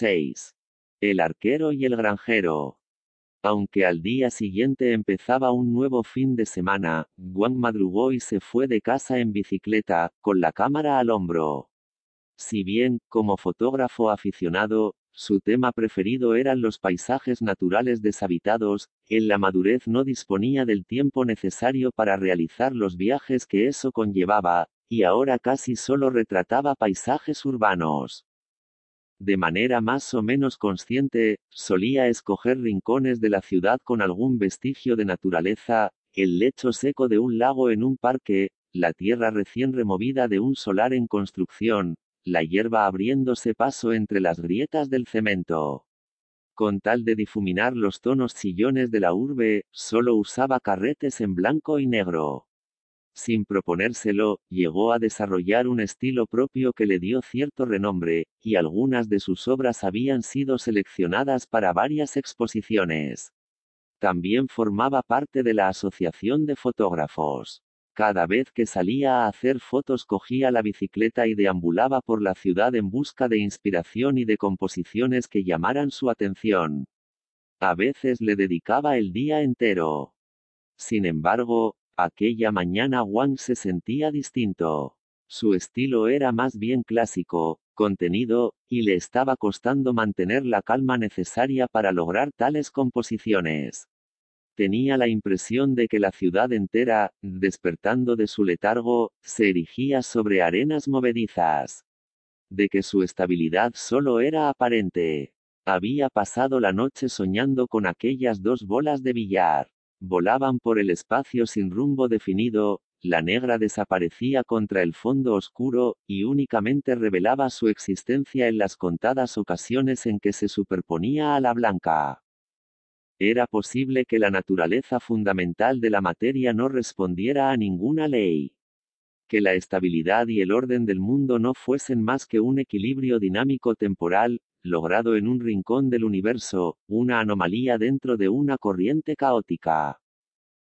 6. El arquero y el granjero. Aunque al día siguiente empezaba un nuevo fin de semana, Wang madrugó y se fue de casa en bicicleta, con la cámara al hombro. Si bien, como fotógrafo aficionado, su tema preferido eran los paisajes naturales deshabitados, en la madurez no disponía del tiempo necesario para realizar los viajes que eso conllevaba, y ahora casi solo retrataba paisajes urbanos. De manera más o menos consciente, solía escoger rincones de la ciudad con algún vestigio de naturaleza, el lecho seco de un lago en un parque, la tierra recién removida de un solar en construcción, la hierba abriéndose paso entre las grietas del cemento. Con tal de difuminar los tonos chillones de la urbe, solo usaba carretes en blanco y negro. Sin proponérselo, llegó a desarrollar un estilo propio que le dio cierto renombre, y algunas de sus obras habían sido seleccionadas para varias exposiciones. También formaba parte de la Asociación de Fotógrafos. Cada vez que salía a hacer fotos cogía la bicicleta y deambulaba por la ciudad en busca de inspiración y de composiciones que llamaran su atención. A veces le dedicaba el día entero. Sin embargo, Aquella mañana Wang se sentía distinto. Su estilo era más bien clásico, contenido, y le estaba costando mantener la calma necesaria para lograr tales composiciones. Tenía la impresión de que la ciudad entera, despertando de su letargo, se erigía sobre arenas movedizas. De que su estabilidad solo era aparente. Había pasado la noche soñando con aquellas dos bolas de billar. Volaban por el espacio sin rumbo definido, la negra desaparecía contra el fondo oscuro, y únicamente revelaba su existencia en las contadas ocasiones en que se superponía a la blanca. Era posible que la naturaleza fundamental de la materia no respondiera a ninguna ley. Que la estabilidad y el orden del mundo no fuesen más que un equilibrio dinámico temporal, logrado en un rincón del universo, una anomalía dentro de una corriente caótica.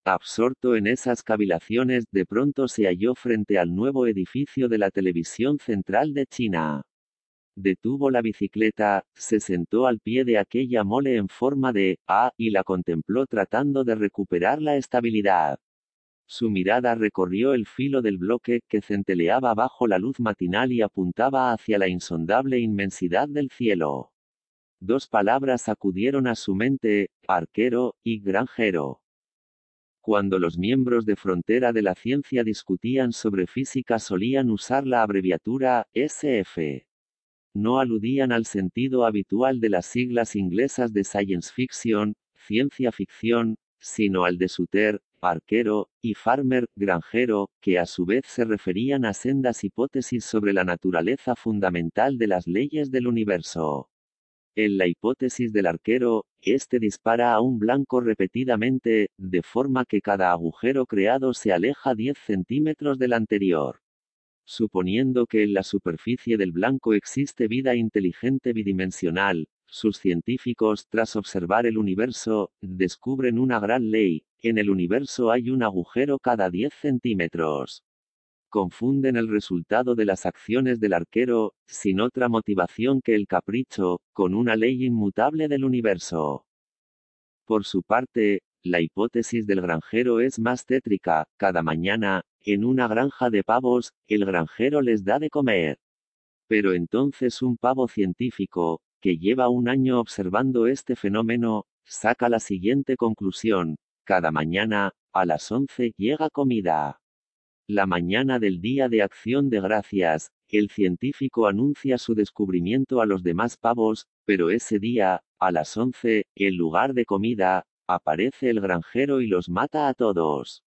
Absorto en esas cavilaciones, de pronto se halló frente al nuevo edificio de la televisión central de China. Detuvo la bicicleta, se sentó al pie de aquella mole en forma de A y la contempló tratando de recuperar la estabilidad. Su mirada recorrió el filo del bloque que centeleaba bajo la luz matinal y apuntaba hacia la insondable inmensidad del cielo. Dos palabras acudieron a su mente, arquero y granjero. Cuando los miembros de frontera de la ciencia discutían sobre física solían usar la abreviatura SF. No aludían al sentido habitual de las siglas inglesas de science fiction, ciencia ficción, sino al de Suter, arquero, y Farmer, granjero, que a su vez se referían a sendas hipótesis sobre la naturaleza fundamental de las leyes del universo. En la hipótesis del arquero, éste dispara a un blanco repetidamente, de forma que cada agujero creado se aleja 10 centímetros del anterior. Suponiendo que en la superficie del blanco existe vida inteligente bidimensional, sus científicos, tras observar el universo, descubren una gran ley, en el universo hay un agujero cada 10 centímetros. Confunden el resultado de las acciones del arquero, sin otra motivación que el capricho, con una ley inmutable del universo. Por su parte, la hipótesis del granjero es más tétrica, cada mañana, en una granja de pavos, el granjero les da de comer. Pero entonces un pavo científico, que lleva un año observando este fenómeno, saca la siguiente conclusión, cada mañana, a las 11 llega comida. La mañana del día de acción de gracias, el científico anuncia su descubrimiento a los demás pavos, pero ese día, a las 11, en lugar de comida, aparece el granjero y los mata a todos.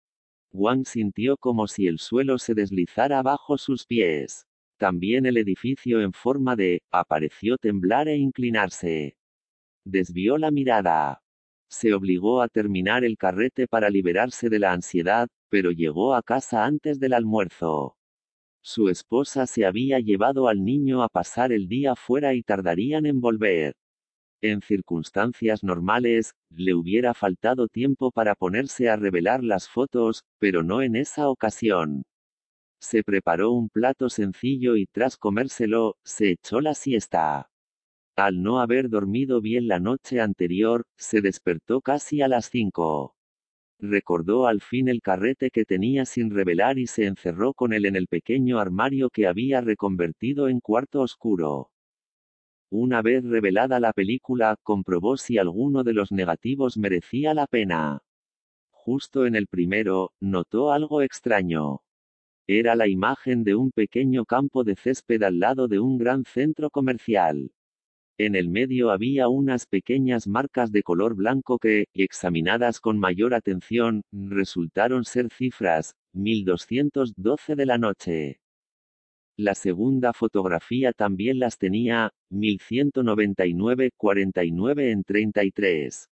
Wang sintió como si el suelo se deslizara bajo sus pies. También el edificio en forma de, apareció temblar e inclinarse. Desvió la mirada. Se obligó a terminar el carrete para liberarse de la ansiedad, pero llegó a casa antes del almuerzo. Su esposa se había llevado al niño a pasar el día fuera y tardarían en volver. En circunstancias normales, le hubiera faltado tiempo para ponerse a revelar las fotos, pero no en esa ocasión. Se preparó un plato sencillo y tras comérselo, se echó la siesta. Al no haber dormido bien la noche anterior, se despertó casi a las cinco. Recordó al fin el carrete que tenía sin revelar y se encerró con él en el pequeño armario que había reconvertido en cuarto oscuro. Una vez revelada la película, comprobó si alguno de los negativos merecía la pena. Justo en el primero, notó algo extraño. Era la imagen de un pequeño campo de césped al lado de un gran centro comercial. En el medio había unas pequeñas marcas de color blanco que, examinadas con mayor atención, resultaron ser cifras, 1212 de la noche. La segunda fotografía también las tenía, 1199, 49 en 33.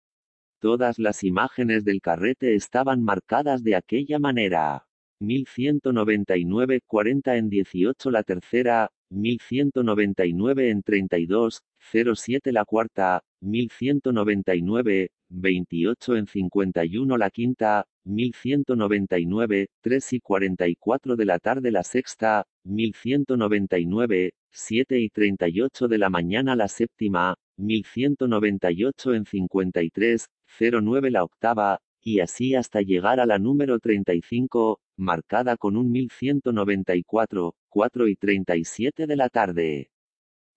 Todas las imágenes del carrete estaban marcadas de aquella manera. 1199, 40 en 18 la tercera, 1199 en 32, 07 la cuarta, 1199, 28 en 51 la quinta, 1199, 3 y 44 de la tarde la sexta, 1199, 7 y 38 de la mañana la séptima, 1198 en 53, 09 la octava, y así hasta llegar a la número 35, marcada con un 1194, 4 y 37 de la tarde.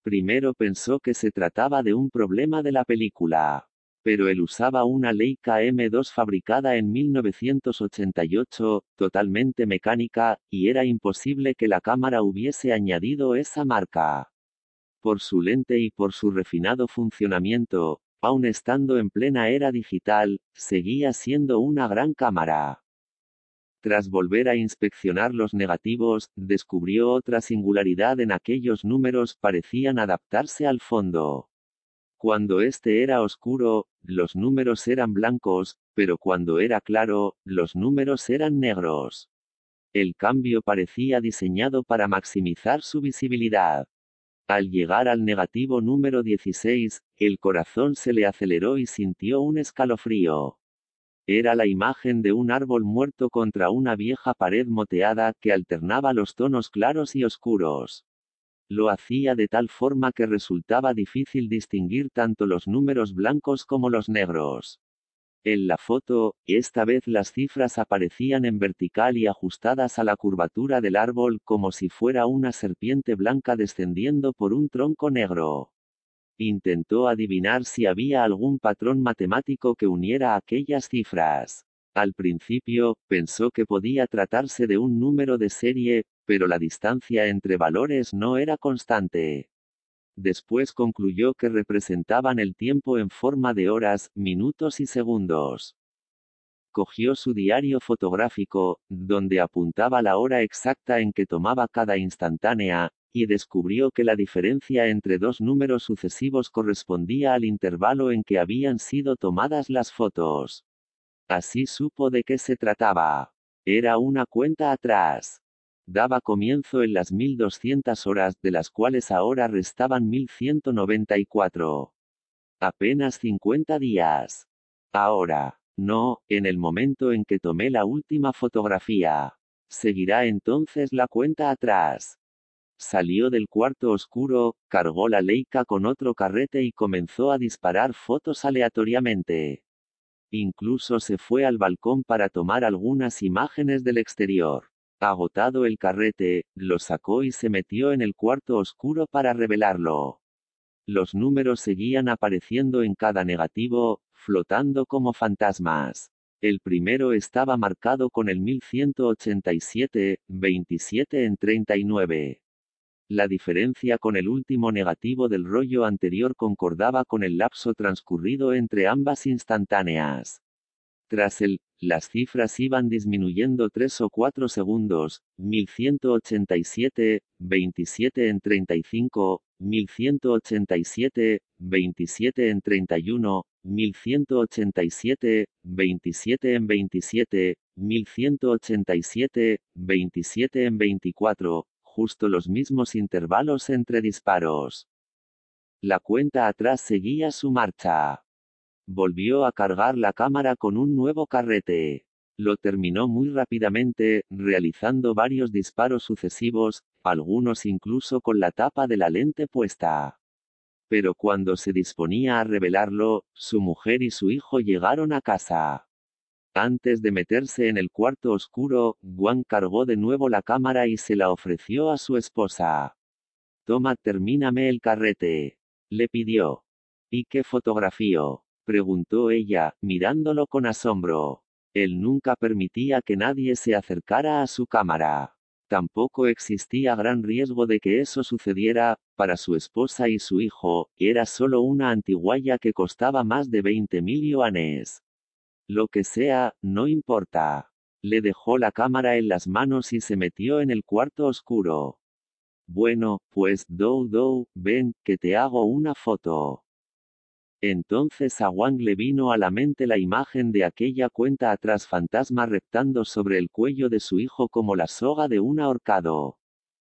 Primero pensó que se trataba de un problema de la película. Pero él usaba una Leica M2 fabricada en 1988, totalmente mecánica, y era imposible que la cámara hubiese añadido esa marca. Por su lente y por su refinado funcionamiento, aun estando en plena era digital, seguía siendo una gran cámara. Tras volver a inspeccionar los negativos, descubrió otra singularidad en aquellos números parecían adaptarse al fondo. Cuando este era oscuro, los números eran blancos, pero cuando era claro, los números eran negros. El cambio parecía diseñado para maximizar su visibilidad. Al llegar al negativo número 16, el corazón se le aceleró y sintió un escalofrío. Era la imagen de un árbol muerto contra una vieja pared moteada que alternaba los tonos claros y oscuros. Lo hacía de tal forma que resultaba difícil distinguir tanto los números blancos como los negros. En la foto, esta vez las cifras aparecían en vertical y ajustadas a la curvatura del árbol como si fuera una serpiente blanca descendiendo por un tronco negro. Intentó adivinar si había algún patrón matemático que uniera aquellas cifras. Al principio, pensó que podía tratarse de un número de serie, pero la distancia entre valores no era constante. Después concluyó que representaban el tiempo en forma de horas, minutos y segundos. Cogió su diario fotográfico, donde apuntaba la hora exacta en que tomaba cada instantánea, y descubrió que la diferencia entre dos números sucesivos correspondía al intervalo en que habían sido tomadas las fotos. Así supo de qué se trataba. Era una cuenta atrás daba comienzo en las 1200 horas, de las cuales ahora restaban 1194. Apenas 50 días. Ahora, no, en el momento en que tomé la última fotografía. Seguirá entonces la cuenta atrás. Salió del cuarto oscuro, cargó la Leica con otro carrete y comenzó a disparar fotos aleatoriamente. Incluso se fue al balcón para tomar algunas imágenes del exterior. Agotado el carrete, lo sacó y se metió en el cuarto oscuro para revelarlo. Los números seguían apareciendo en cada negativo, flotando como fantasmas. El primero estaba marcado con el 1187, 27 en 39. La diferencia con el último negativo del rollo anterior concordaba con el lapso transcurrido entre ambas instantáneas. Tras el las cifras iban disminuyendo 3 o 4 segundos, 1187, 27 en 35, 1187, 27 en 31, 1187, 27 en 27, 1187, 27 en 24, justo los mismos intervalos entre disparos. La cuenta atrás seguía su marcha. Volvió a cargar la cámara con un nuevo carrete. Lo terminó muy rápidamente, realizando varios disparos sucesivos, algunos incluso con la tapa de la lente puesta. Pero cuando se disponía a revelarlo, su mujer y su hijo llegaron a casa. Antes de meterse en el cuarto oscuro, Wang cargó de nuevo la cámara y se la ofreció a su esposa. Toma, termíname el carrete. Le pidió. ¿Y qué fotografío? preguntó ella, mirándolo con asombro. Él nunca permitía que nadie se acercara a su cámara. Tampoco existía gran riesgo de que eso sucediera, para su esposa y su hijo, era solo una antiguaya que costaba más de 20 mil yuanes. Lo que sea, no importa. Le dejó la cámara en las manos y se metió en el cuarto oscuro. Bueno, pues, Dou Dou, ven, que te hago una foto. Entonces a Wang le vino a la mente la imagen de aquella cuenta atrás fantasma reptando sobre el cuello de su hijo como la soga de un ahorcado.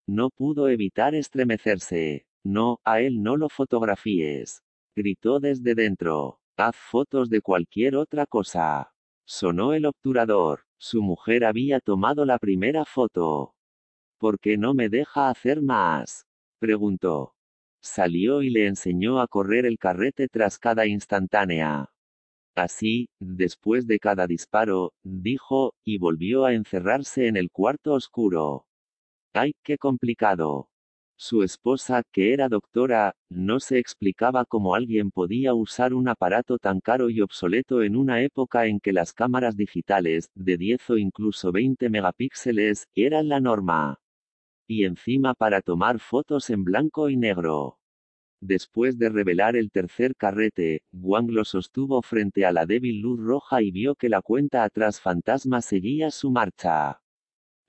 No pudo evitar estremecerse. No, a él no lo fotografíes. Gritó desde dentro. Haz fotos de cualquier otra cosa. Sonó el obturador. Su mujer había tomado la primera foto. ¿Por qué no me deja hacer más? preguntó. Salió y le enseñó a correr el carrete tras cada instantánea. Así, después de cada disparo, dijo, y volvió a encerrarse en el cuarto oscuro. ¡Ay, qué complicado! Su esposa, que era doctora, no se explicaba cómo alguien podía usar un aparato tan caro y obsoleto en una época en que las cámaras digitales, de 10 o incluso 20 megapíxeles, eran la norma y encima para tomar fotos en blanco y negro. Después de revelar el tercer carrete, Wang lo sostuvo frente a la débil luz roja y vio que la cuenta atrás fantasma seguía su marcha.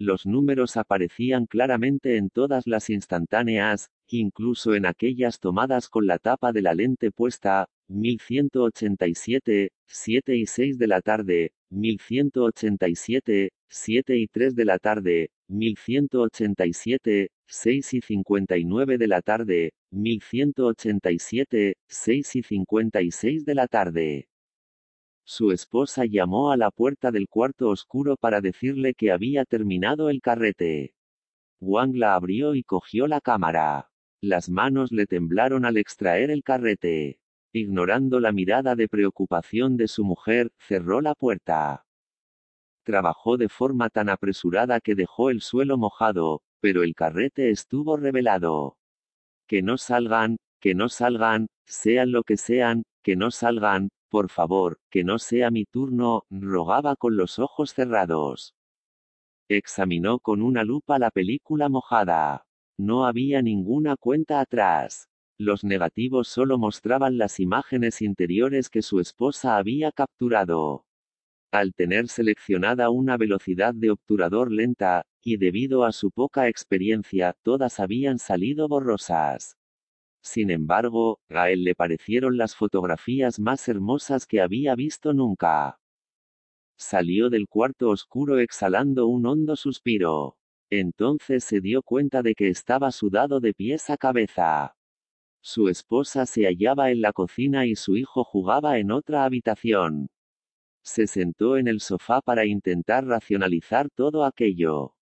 Los números aparecían claramente en todas las instantáneas, incluso en aquellas tomadas con la tapa de la lente puesta, 1187, 7 y 6 de la tarde, 1187, 7 y 3 de la tarde, 1187, 6 y 59 de la tarde, 1187, 6 y 56 de la tarde. Su esposa llamó a la puerta del cuarto oscuro para decirle que había terminado el carrete. Wang la abrió y cogió la cámara. Las manos le temblaron al extraer el carrete. Ignorando la mirada de preocupación de su mujer, cerró la puerta. Trabajó de forma tan apresurada que dejó el suelo mojado, pero el carrete estuvo revelado. Que no salgan, que no salgan, sean lo que sean, que no salgan, por favor, que no sea mi turno, rogaba con los ojos cerrados. Examinó con una lupa la película mojada. No había ninguna cuenta atrás. Los negativos solo mostraban las imágenes interiores que su esposa había capturado. Al tener seleccionada una velocidad de obturador lenta, y debido a su poca experiencia, todas habían salido borrosas. Sin embargo, a él le parecieron las fotografías más hermosas que había visto nunca. Salió del cuarto oscuro exhalando un hondo suspiro. Entonces se dio cuenta de que estaba sudado de pies a cabeza. Su esposa se hallaba en la cocina y su hijo jugaba en otra habitación. Se sentó en el sofá para intentar racionalizar todo aquello.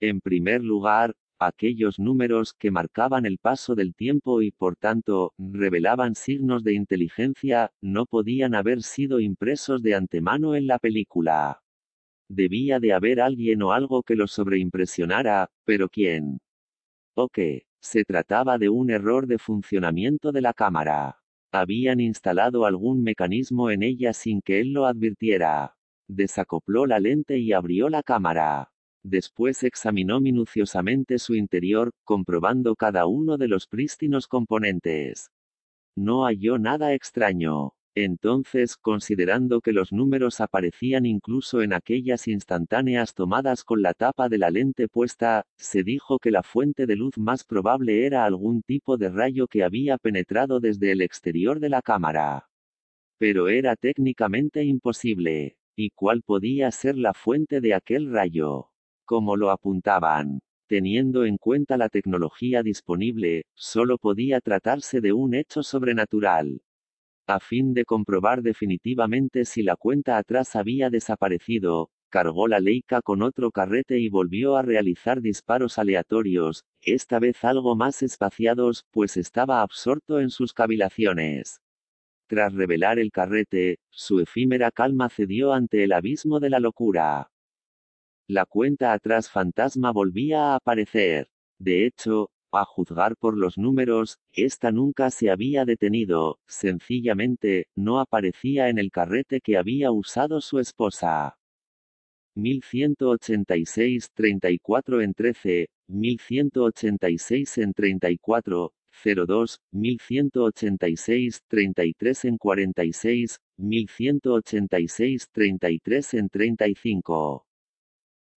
En primer lugar, aquellos números que marcaban el paso del tiempo y por tanto, revelaban signos de inteligencia, no podían haber sido impresos de antemano en la película. Debía de haber alguien o algo que los sobreimpresionara, pero ¿quién? ¿O qué? Se trataba de un error de funcionamiento de la cámara. Habían instalado algún mecanismo en ella sin que él lo advirtiera. Desacopló la lente y abrió la cámara. Después examinó minuciosamente su interior, comprobando cada uno de los prístinos componentes. No halló nada extraño. Entonces, considerando que los números aparecían incluso en aquellas instantáneas tomadas con la tapa de la lente puesta, se dijo que la fuente de luz más probable era algún tipo de rayo que había penetrado desde el exterior de la cámara. Pero era técnicamente imposible. ¿Y cuál podía ser la fuente de aquel rayo? Como lo apuntaban. Teniendo en cuenta la tecnología disponible, solo podía tratarse de un hecho sobrenatural. A fin de comprobar definitivamente si la cuenta atrás había desaparecido, Cargó la Leica con otro carrete y volvió a realizar disparos aleatorios, esta vez algo más espaciados, pues estaba absorto en sus cavilaciones. Tras revelar el carrete, su efímera calma cedió ante el abismo de la locura. La cuenta atrás fantasma volvía a aparecer. De hecho, a juzgar por los números, esta nunca se había detenido, sencillamente, no aparecía en el carrete que había usado su esposa. 1186 34 en 13, 1186 en 34, 02, 1186 33 en 46, 1186 33 en 35.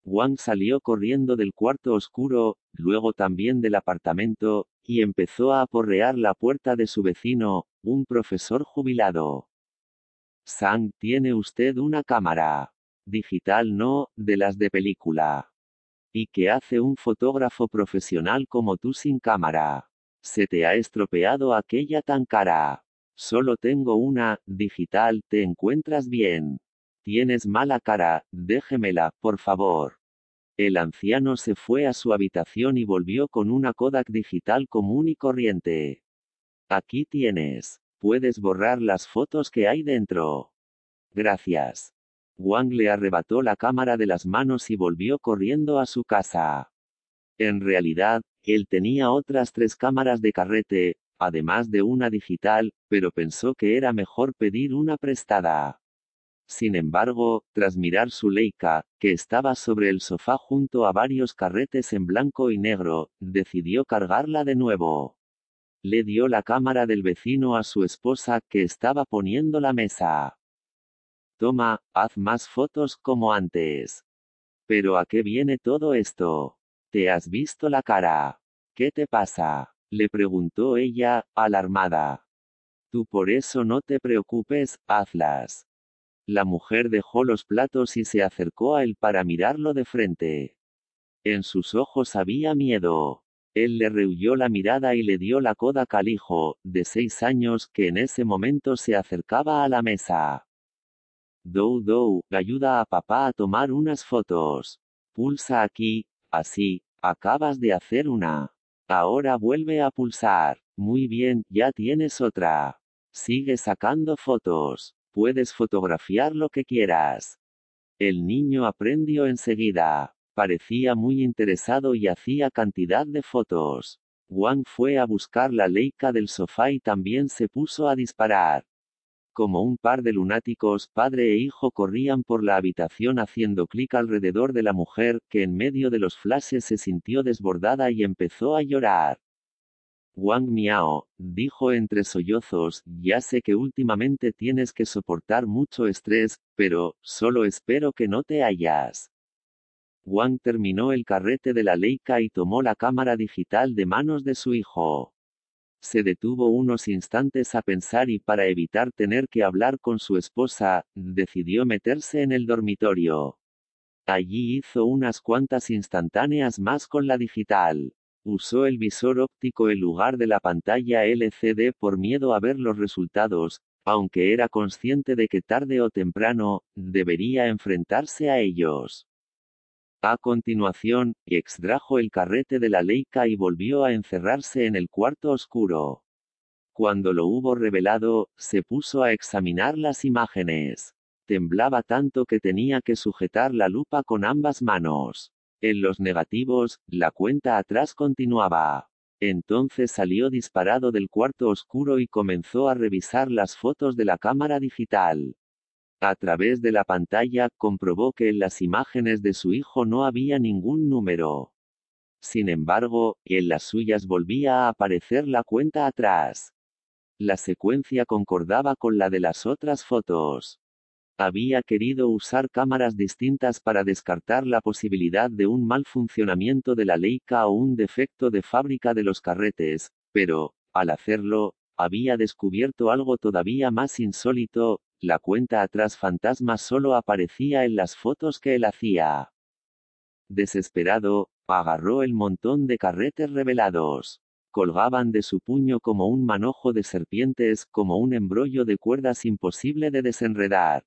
Wang salió corriendo del cuarto oscuro, luego también del apartamento, y empezó a aporrear la puerta de su vecino, un profesor jubilado. Sang, ¿tiene usted una cámara? Digital no, de las de película. ¿Y qué hace un fotógrafo profesional como tú sin cámara? Se te ha estropeado aquella tan cara. Solo tengo una, digital, ¿te encuentras bien? Tienes mala cara, déjemela, por favor. El anciano se fue a su habitación y volvió con una Kodak digital común y corriente. Aquí tienes. Puedes borrar las fotos que hay dentro. Gracias. Wang le arrebató la cámara de las manos y volvió corriendo a su casa. En realidad, él tenía otras tres cámaras de carrete, además de una digital, pero pensó que era mejor pedir una prestada. Sin embargo, tras mirar su Leica, que estaba sobre el sofá junto a varios carretes en blanco y negro, decidió cargarla de nuevo. Le dio la cámara del vecino a su esposa, que estaba poniendo la mesa. Toma, haz más fotos como antes. Pero ¿a qué viene todo esto? ¿Te has visto la cara? ¿Qué te pasa? le preguntó ella, alarmada. Tú por eso no te preocupes, hazlas. La mujer dejó los platos y se acercó a él para mirarlo de frente. En sus ojos había miedo. Él le rehuyó la mirada y le dio la coda al hijo, de seis años, que en ese momento se acercaba a la mesa. Dou Dou, ayuda a papá a tomar unas fotos. Pulsa aquí, así, acabas de hacer una. Ahora vuelve a pulsar. Muy bien, ya tienes otra. Sigue sacando fotos. Puedes fotografiar lo que quieras. El niño aprendió enseguida. Parecía muy interesado y hacía cantidad de fotos. Wang fue a buscar la leica del sofá y también se puso a disparar. Como un par de lunáticos, padre e hijo corrían por la habitación haciendo clic alrededor de la mujer, que en medio de los flashes se sintió desbordada y empezó a llorar. Wang Miao, dijo entre sollozos, ya sé que últimamente tienes que soportar mucho estrés, pero, solo espero que no te hayas. Wang terminó el carrete de la Leica y tomó la cámara digital de manos de su hijo. Se detuvo unos instantes a pensar y para evitar tener que hablar con su esposa, decidió meterse en el dormitorio. Allí hizo unas cuantas instantáneas más con la digital. Usó el visor óptico en lugar de la pantalla LCD por miedo a ver los resultados, aunque era consciente de que tarde o temprano, debería enfrentarse a ellos. A continuación, extrajo el carrete de la Leica y volvió a encerrarse en el cuarto oscuro. Cuando lo hubo revelado, se puso a examinar las imágenes. Temblaba tanto que tenía que sujetar la lupa con ambas manos. En los negativos, la cuenta atrás continuaba. Entonces salió disparado del cuarto oscuro y comenzó a revisar las fotos de la cámara digital. A través de la pantalla, comprobó que en las imágenes de su hijo no había ningún número. Sin embargo, en las suyas volvía a aparecer la cuenta atrás. La secuencia concordaba con la de las otras fotos. Había querido usar cámaras distintas para descartar la posibilidad de un mal funcionamiento de la Leica o un defecto de fábrica de los carretes, pero, al hacerlo, había descubierto algo todavía más insólito, la cuenta atrás fantasma solo aparecía en las fotos que él hacía. Desesperado, agarró el montón de carretes revelados. Colgaban de su puño como un manojo de serpientes, como un embrollo de cuerdas imposible de desenredar.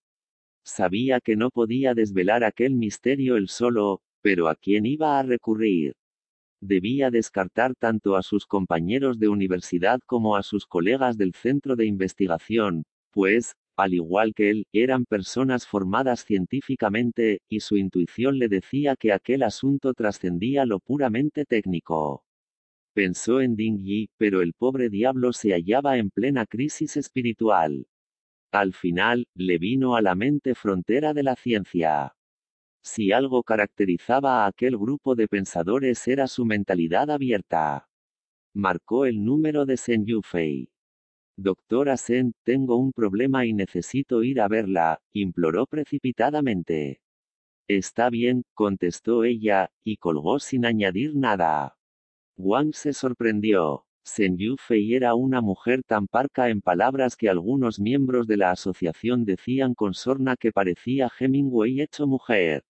Sabía que no podía desvelar aquel misterio él solo, pero ¿a quién iba a recurrir? Debía descartar tanto a sus compañeros de universidad como a sus colegas del centro de investigación, pues, al igual que él, eran personas formadas científicamente, y su intuición le decía que aquel asunto trascendía lo puramente técnico. Pensó en Ding Yi, pero el pobre diablo se hallaba en plena crisis espiritual. Al final, le vino a la mente frontera de la ciencia. Si algo caracterizaba a aquel grupo de pensadores era su mentalidad abierta. Marcó el número de Sen Yufei. Doctora Sen, tengo un problema y necesito ir a verla, imploró precipitadamente. Está bien, contestó ella, y colgó sin añadir nada. Wang se sorprendió. Sen Yufei era una mujer tan parca en palabras que algunos miembros de la asociación decían con sorna que parecía Hemingway hecho mujer.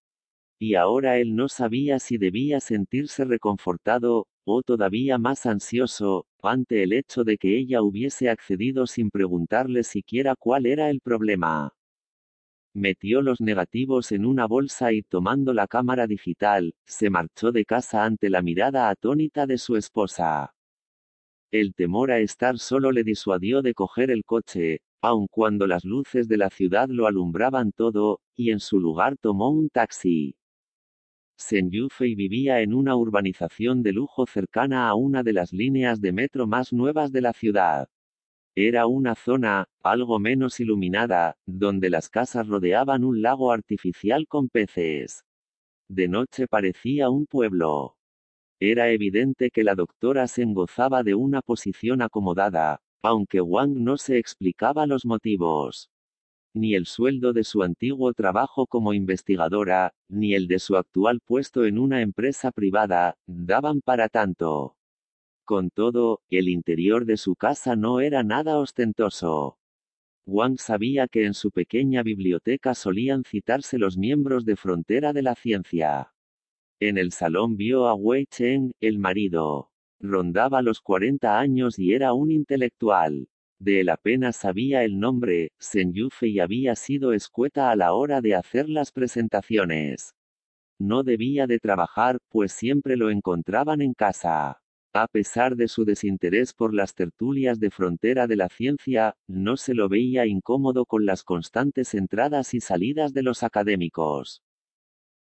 Y ahora él no sabía si debía sentirse reconfortado, o todavía más ansioso, ante el hecho de que ella hubiese accedido sin preguntarle siquiera cuál era el problema. Metió los negativos en una bolsa y tomando la cámara digital, se marchó de casa ante la mirada atónita de su esposa. El temor a estar solo le disuadió de coger el coche, aun cuando las luces de la ciudad lo alumbraban todo, y en su lugar tomó un taxi. Sen Yufei vivía en una urbanización de lujo cercana a una de las líneas de metro más nuevas de la ciudad. Era una zona, algo menos iluminada, donde las casas rodeaban un lago artificial con peces. De noche parecía un pueblo. Era evidente que la doctora Sen gozaba de una posición acomodada, aunque Wang no se explicaba los motivos ni el sueldo de su antiguo trabajo como investigadora, ni el de su actual puesto en una empresa privada, daban para tanto. Con todo, el interior de su casa no era nada ostentoso. Wang sabía que en su pequeña biblioteca solían citarse los miembros de Frontera de la Ciencia. En el salón vio a Wei Cheng, el marido. Rondaba los 40 años y era un intelectual. De él apenas sabía el nombre, Sen Yufei había sido escueta a la hora de hacer las presentaciones. No debía de trabajar, pues siempre lo encontraban en casa. A pesar de su desinterés por las tertulias de frontera de la ciencia, no se lo veía incómodo con las constantes entradas y salidas de los académicos.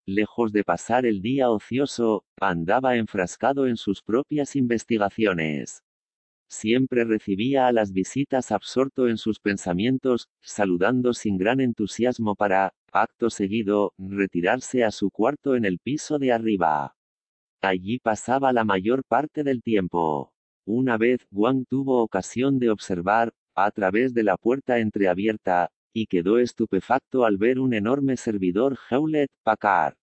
Lejos de pasar el día ocioso, andaba enfrascado en sus propias investigaciones. Siempre recibía a las visitas absorto en sus pensamientos, saludando sin gran entusiasmo para, acto seguido, retirarse a su cuarto en el piso de arriba. Allí pasaba la mayor parte del tiempo. Una vez, Wang tuvo ocasión de observar, a través de la puerta entreabierta, y quedó estupefacto al ver un enorme servidor Hewlett Packard.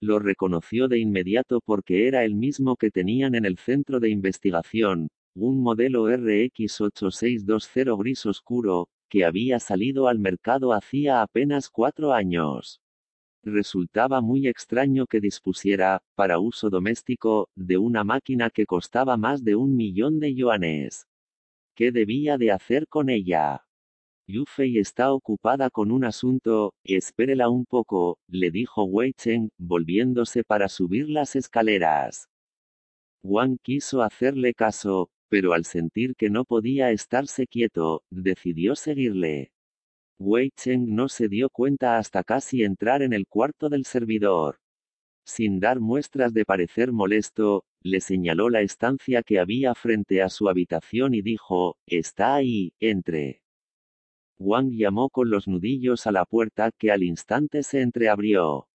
Lo reconoció de inmediato porque era el mismo que tenían en el centro de investigación, un modelo RX8620 gris oscuro, que había salido al mercado hacía apenas cuatro años. Resultaba muy extraño que dispusiera, para uso doméstico, de una máquina que costaba más de un millón de yuanes. ¿Qué debía de hacer con ella? Yufei está ocupada con un asunto, espérela un poco, le dijo Wei Cheng, volviéndose para subir las escaleras. Wang quiso hacerle caso, pero al sentir que no podía estarse quieto, decidió seguirle. Wei Cheng no se dio cuenta hasta casi entrar en el cuarto del servidor. Sin dar muestras de parecer molesto, le señaló la estancia que había frente a su habitación y dijo, está ahí, entre. Wang llamó con los nudillos a la puerta que al instante se entreabrió.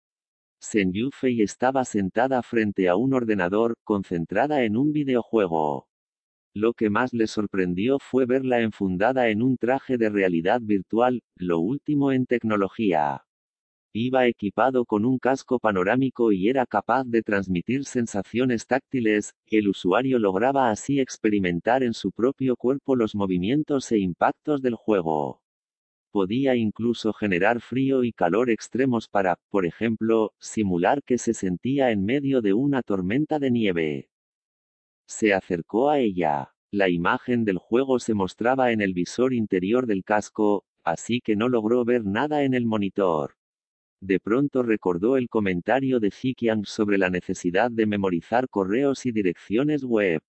Sen Yufei estaba sentada frente a un ordenador, concentrada en un videojuego. Lo que más le sorprendió fue verla enfundada en un traje de realidad virtual, lo último en tecnología. Iba equipado con un casco panorámico y era capaz de transmitir sensaciones táctiles, el usuario lograba así experimentar en su propio cuerpo los movimientos e impactos del juego. Podía incluso generar frío y calor extremos para, por ejemplo, simular que se sentía en medio de una tormenta de nieve. Se acercó a ella. La imagen del juego se mostraba en el visor interior del casco, así que no logró ver nada en el monitor. De pronto recordó el comentario de Xiqiang sobre la necesidad de memorizar correos y direcciones web.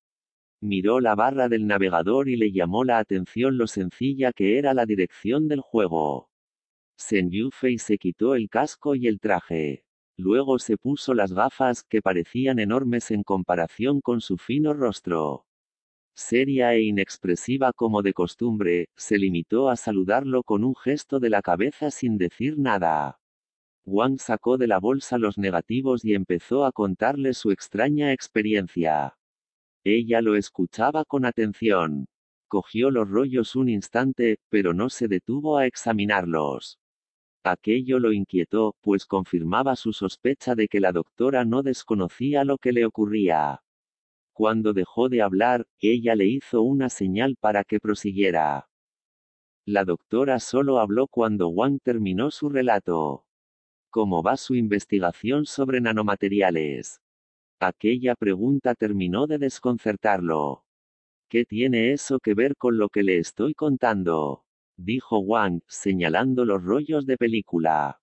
Miró la barra del navegador y le llamó la atención lo sencilla que era la dirección del juego. Sen Yufei se quitó el casco y el traje. Luego se puso las gafas, que parecían enormes en comparación con su fino rostro. Seria e inexpresiva como de costumbre, se limitó a saludarlo con un gesto de la cabeza sin decir nada. Wang sacó de la bolsa los negativos y empezó a contarle su extraña experiencia. Ella lo escuchaba con atención. Cogió los rollos un instante, pero no se detuvo a examinarlos. Aquello lo inquietó, pues confirmaba su sospecha de que la doctora no desconocía lo que le ocurría. Cuando dejó de hablar, ella le hizo una señal para que prosiguiera. La doctora solo habló cuando Wang terminó su relato. ¿Cómo va su investigación sobre nanomateriales? Aquella pregunta terminó de desconcertarlo. ¿Qué tiene eso que ver con lo que le estoy contando? dijo Wang, señalando los rollos de película.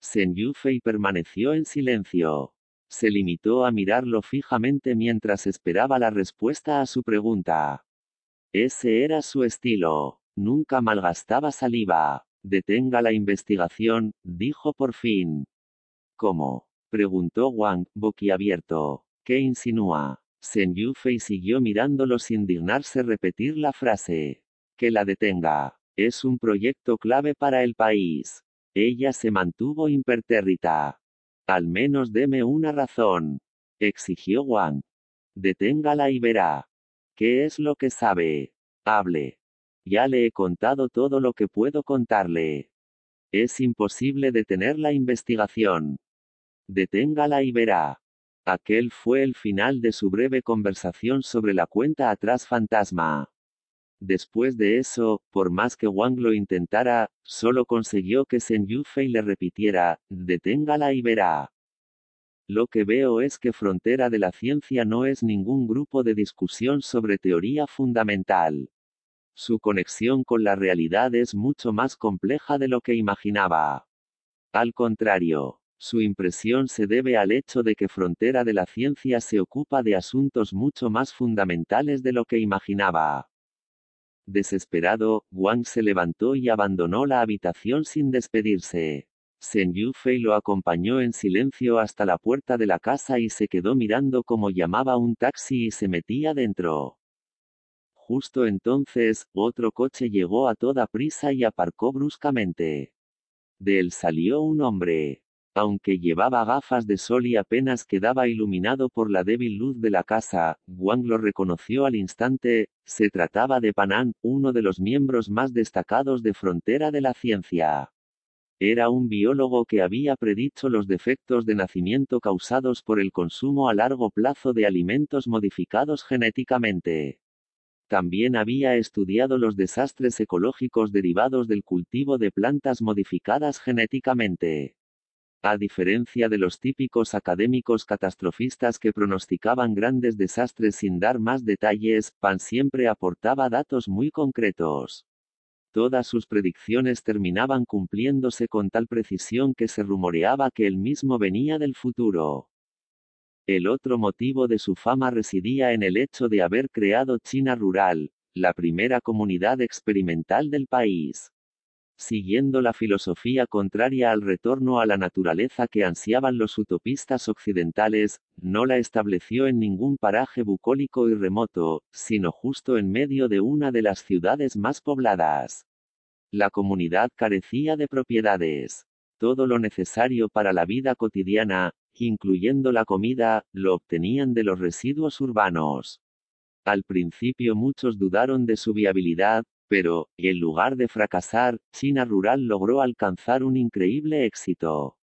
Sen Yufei permaneció en silencio. Se limitó a mirarlo fijamente mientras esperaba la respuesta a su pregunta. Ese era su estilo. Nunca malgastaba saliva. Detenga la investigación, dijo por fin. ¿Cómo? Preguntó Wang, boquiabierto. ¿Qué insinúa? Sen Yufei siguió mirándolo sin dignarse repetir la frase. Que la detenga. Es un proyecto clave para el país. Ella se mantuvo impertérrita. Al menos deme una razón. Exigió Wang. Deténgala y verá. ¿Qué es lo que sabe? Hable. Ya le he contado todo lo que puedo contarle. Es imposible detener la investigación. Deténgala y verá. Aquel fue el final de su breve conversación sobre la cuenta atrás fantasma. Después de eso, por más que Wang lo intentara, solo consiguió que Sen Yufei le repitiera, deténgala y verá. Lo que veo es que Frontera de la Ciencia no es ningún grupo de discusión sobre teoría fundamental. Su conexión con la realidad es mucho más compleja de lo que imaginaba. Al contrario, su impresión se debe al hecho de que Frontera de la Ciencia se ocupa de asuntos mucho más fundamentales de lo que imaginaba. Desesperado, Wang se levantó y abandonó la habitación sin despedirse. Sen Yufei lo acompañó en silencio hasta la puerta de la casa y se quedó mirando cómo llamaba un taxi y se metía dentro. Justo entonces, otro coche llegó a toda prisa y aparcó bruscamente. De él salió un hombre. Aunque llevaba gafas de sol y apenas quedaba iluminado por la débil luz de la casa, Wang lo reconoció al instante, se trataba de Panan, uno de los miembros más destacados de Frontera de la Ciencia. Era un biólogo que había predicho los defectos de nacimiento causados por el consumo a largo plazo de alimentos modificados genéticamente. También había estudiado los desastres ecológicos derivados del cultivo de plantas modificadas genéticamente. A diferencia de los típicos académicos catastrofistas que pronosticaban grandes desastres sin dar más detalles, Pan siempre aportaba datos muy concretos. Todas sus predicciones terminaban cumpliéndose con tal precisión que se rumoreaba que él mismo venía del futuro. El otro motivo de su fama residía en el hecho de haber creado China Rural, la primera comunidad experimental del país. Siguiendo la filosofía contraria al retorno a la naturaleza que ansiaban los utopistas occidentales, no la estableció en ningún paraje bucólico y remoto, sino justo en medio de una de las ciudades más pobladas. La comunidad carecía de propiedades. Todo lo necesario para la vida cotidiana, incluyendo la comida, lo obtenían de los residuos urbanos. Al principio muchos dudaron de su viabilidad, pero, en lugar de fracasar, China Rural logró alcanzar un increíble éxito.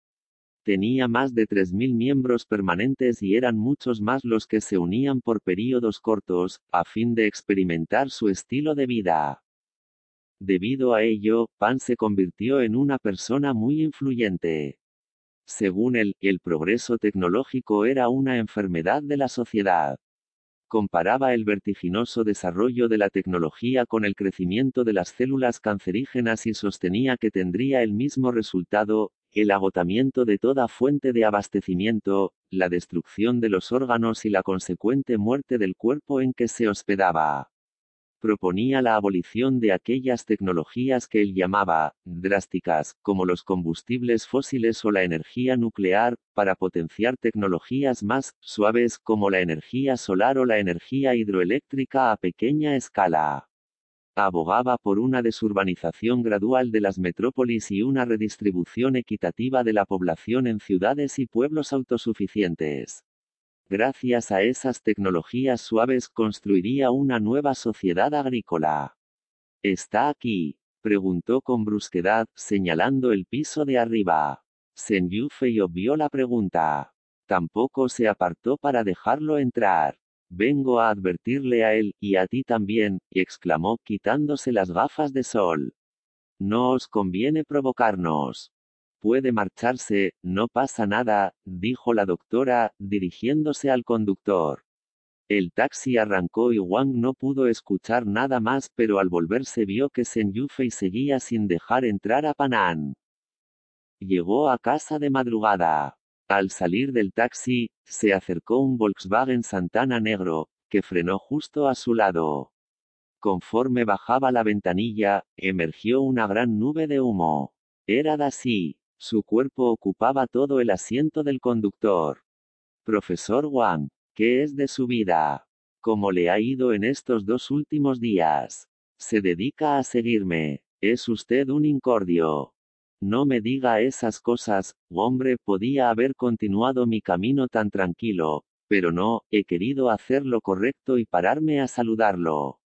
Tenía más de 3.000 miembros permanentes y eran muchos más los que se unían por períodos cortos, a fin de experimentar su estilo de vida. Debido a ello, Pan se convirtió en una persona muy influyente. Según él, el progreso tecnológico era una enfermedad de la sociedad. Comparaba el vertiginoso desarrollo de la tecnología con el crecimiento de las células cancerígenas y sostenía que tendría el mismo resultado, el agotamiento de toda fuente de abastecimiento, la destrucción de los órganos y la consecuente muerte del cuerpo en que se hospedaba proponía la abolición de aquellas tecnologías que él llamaba drásticas, como los combustibles fósiles o la energía nuclear, para potenciar tecnologías más suaves como la energía solar o la energía hidroeléctrica a pequeña escala. Abogaba por una desurbanización gradual de las metrópolis y una redistribución equitativa de la población en ciudades y pueblos autosuficientes. Gracias a esas tecnologías suaves construiría una nueva sociedad agrícola. ¿Está aquí? preguntó con brusquedad, señalando el piso de arriba. Sen Yufei obvió la pregunta. Tampoco se apartó para dejarlo entrar. Vengo a advertirle a él, y a ti también, exclamó quitándose las gafas de sol. No os conviene provocarnos. Puede marcharse, no pasa nada, dijo la doctora, dirigiéndose al conductor. El taxi arrancó y Wang no pudo escuchar nada más, pero al volverse vio que Sen Yufei seguía sin dejar entrar a Panán. Llegó a casa de madrugada. Al salir del taxi, se acercó un Volkswagen Santana negro, que frenó justo a su lado. Conforme bajaba la ventanilla, emergió una gran nube de humo. Era Dasi. Su cuerpo ocupaba todo el asiento del conductor. Profesor Wang, ¿qué es de su vida? ¿Cómo le ha ido en estos dos últimos días? Se dedica a seguirme. Es usted un incordio. No me diga esas cosas, hombre, podía haber continuado mi camino tan tranquilo, pero no, he querido hacer lo correcto y pararme a saludarlo.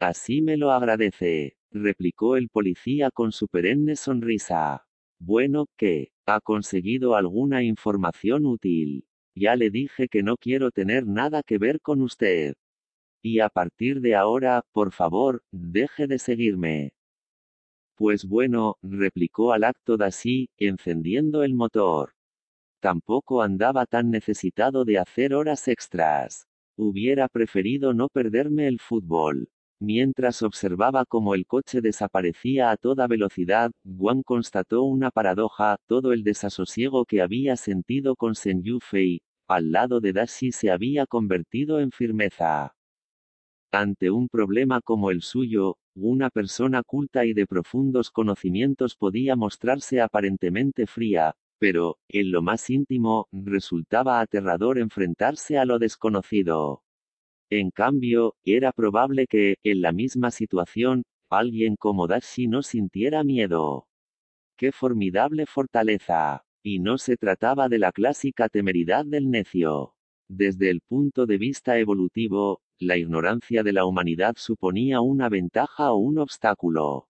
Así me lo agradece, replicó el policía con su perenne sonrisa. Bueno, ¿qué? ¿Ha conseguido alguna información útil? Ya le dije que no quiero tener nada que ver con usted. Y a partir de ahora, por favor, deje de seguirme. Pues bueno, replicó al acto Dasí, encendiendo el motor. Tampoco andaba tan necesitado de hacer horas extras. Hubiera preferido no perderme el fútbol. Mientras observaba cómo el coche desaparecía a toda velocidad, Wang constató una paradoja, todo el desasosiego que había sentido con Sen Yufei, al lado de Dashi se había convertido en firmeza. Ante un problema como el suyo, una persona culta y de profundos conocimientos podía mostrarse aparentemente fría, pero, en lo más íntimo, resultaba aterrador enfrentarse a lo desconocido. En cambio, era probable que, en la misma situación, alguien como Dashi no sintiera miedo. ¡Qué formidable fortaleza! Y no se trataba de la clásica temeridad del necio. Desde el punto de vista evolutivo, la ignorancia de la humanidad suponía una ventaja o un obstáculo.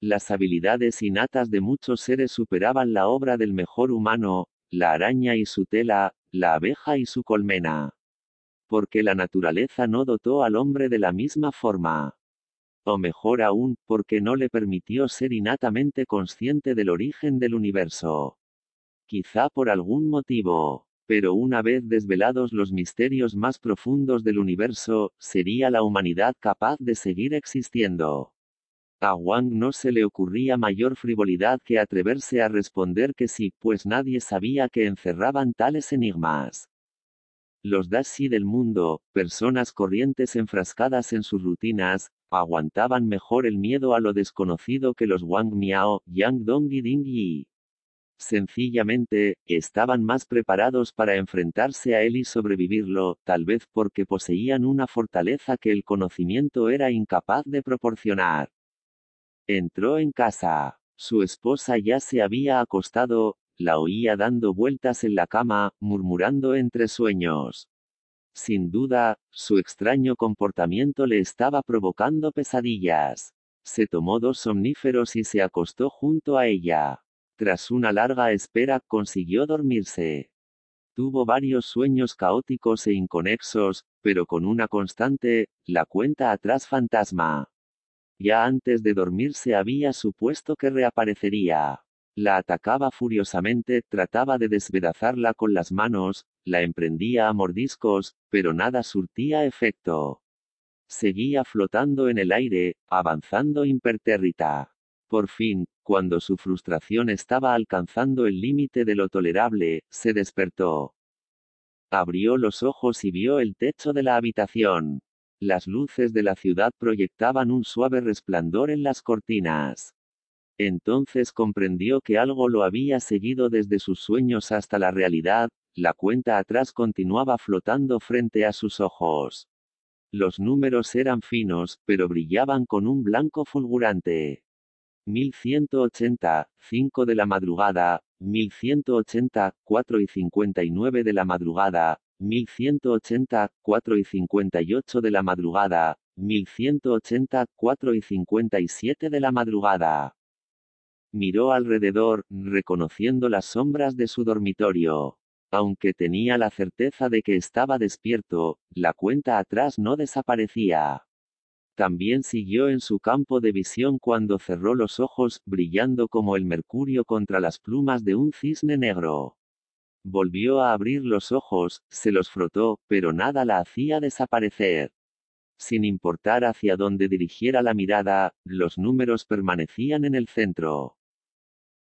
Las habilidades innatas de muchos seres superaban la obra del mejor humano, la araña y su tela, la abeja y su colmena porque la naturaleza no dotó al hombre de la misma forma. O mejor aún, porque no le permitió ser innatamente consciente del origen del universo. Quizá por algún motivo, pero una vez desvelados los misterios más profundos del universo, ¿sería la humanidad capaz de seguir existiendo? A Wang no se le ocurría mayor frivolidad que atreverse a responder que sí, pues nadie sabía que encerraban tales enigmas. Los Dashi del mundo, personas corrientes enfrascadas en sus rutinas, aguantaban mejor el miedo a lo desconocido que los Wang Miao, Yang Dong y Ding Yi. Sencillamente, estaban más preparados para enfrentarse a él y sobrevivirlo, tal vez porque poseían una fortaleza que el conocimiento era incapaz de proporcionar. Entró en casa. Su esposa ya se había acostado, la oía dando vueltas en la cama, murmurando entre sueños. Sin duda, su extraño comportamiento le estaba provocando pesadillas. Se tomó dos somníferos y se acostó junto a ella. Tras una larga espera, consiguió dormirse. Tuvo varios sueños caóticos e inconexos, pero con una constante, la cuenta atrás fantasma. Ya antes de dormirse había supuesto que reaparecería. La atacaba furiosamente, trataba de despedazarla con las manos, la emprendía a mordiscos, pero nada surtía efecto. Seguía flotando en el aire, avanzando impertérrita. Por fin, cuando su frustración estaba alcanzando el límite de lo tolerable, se despertó. Abrió los ojos y vio el techo de la habitación. Las luces de la ciudad proyectaban un suave resplandor en las cortinas. Entonces comprendió que algo lo había seguido desde sus sueños hasta la realidad, la cuenta atrás continuaba flotando frente a sus ojos. Los números eran finos, pero brillaban con un blanco fulgurante. 1180, 5 de la madrugada, 1180, 4 y 59 de la madrugada, 1180, 4 y 58 de la madrugada, 1180, 4 y 57 de la madrugada. Miró alrededor, reconociendo las sombras de su dormitorio. Aunque tenía la certeza de que estaba despierto, la cuenta atrás no desaparecía. También siguió en su campo de visión cuando cerró los ojos, brillando como el mercurio contra las plumas de un cisne negro. Volvió a abrir los ojos, se los frotó, pero nada la hacía desaparecer. Sin importar hacia dónde dirigiera la mirada, los números permanecían en el centro.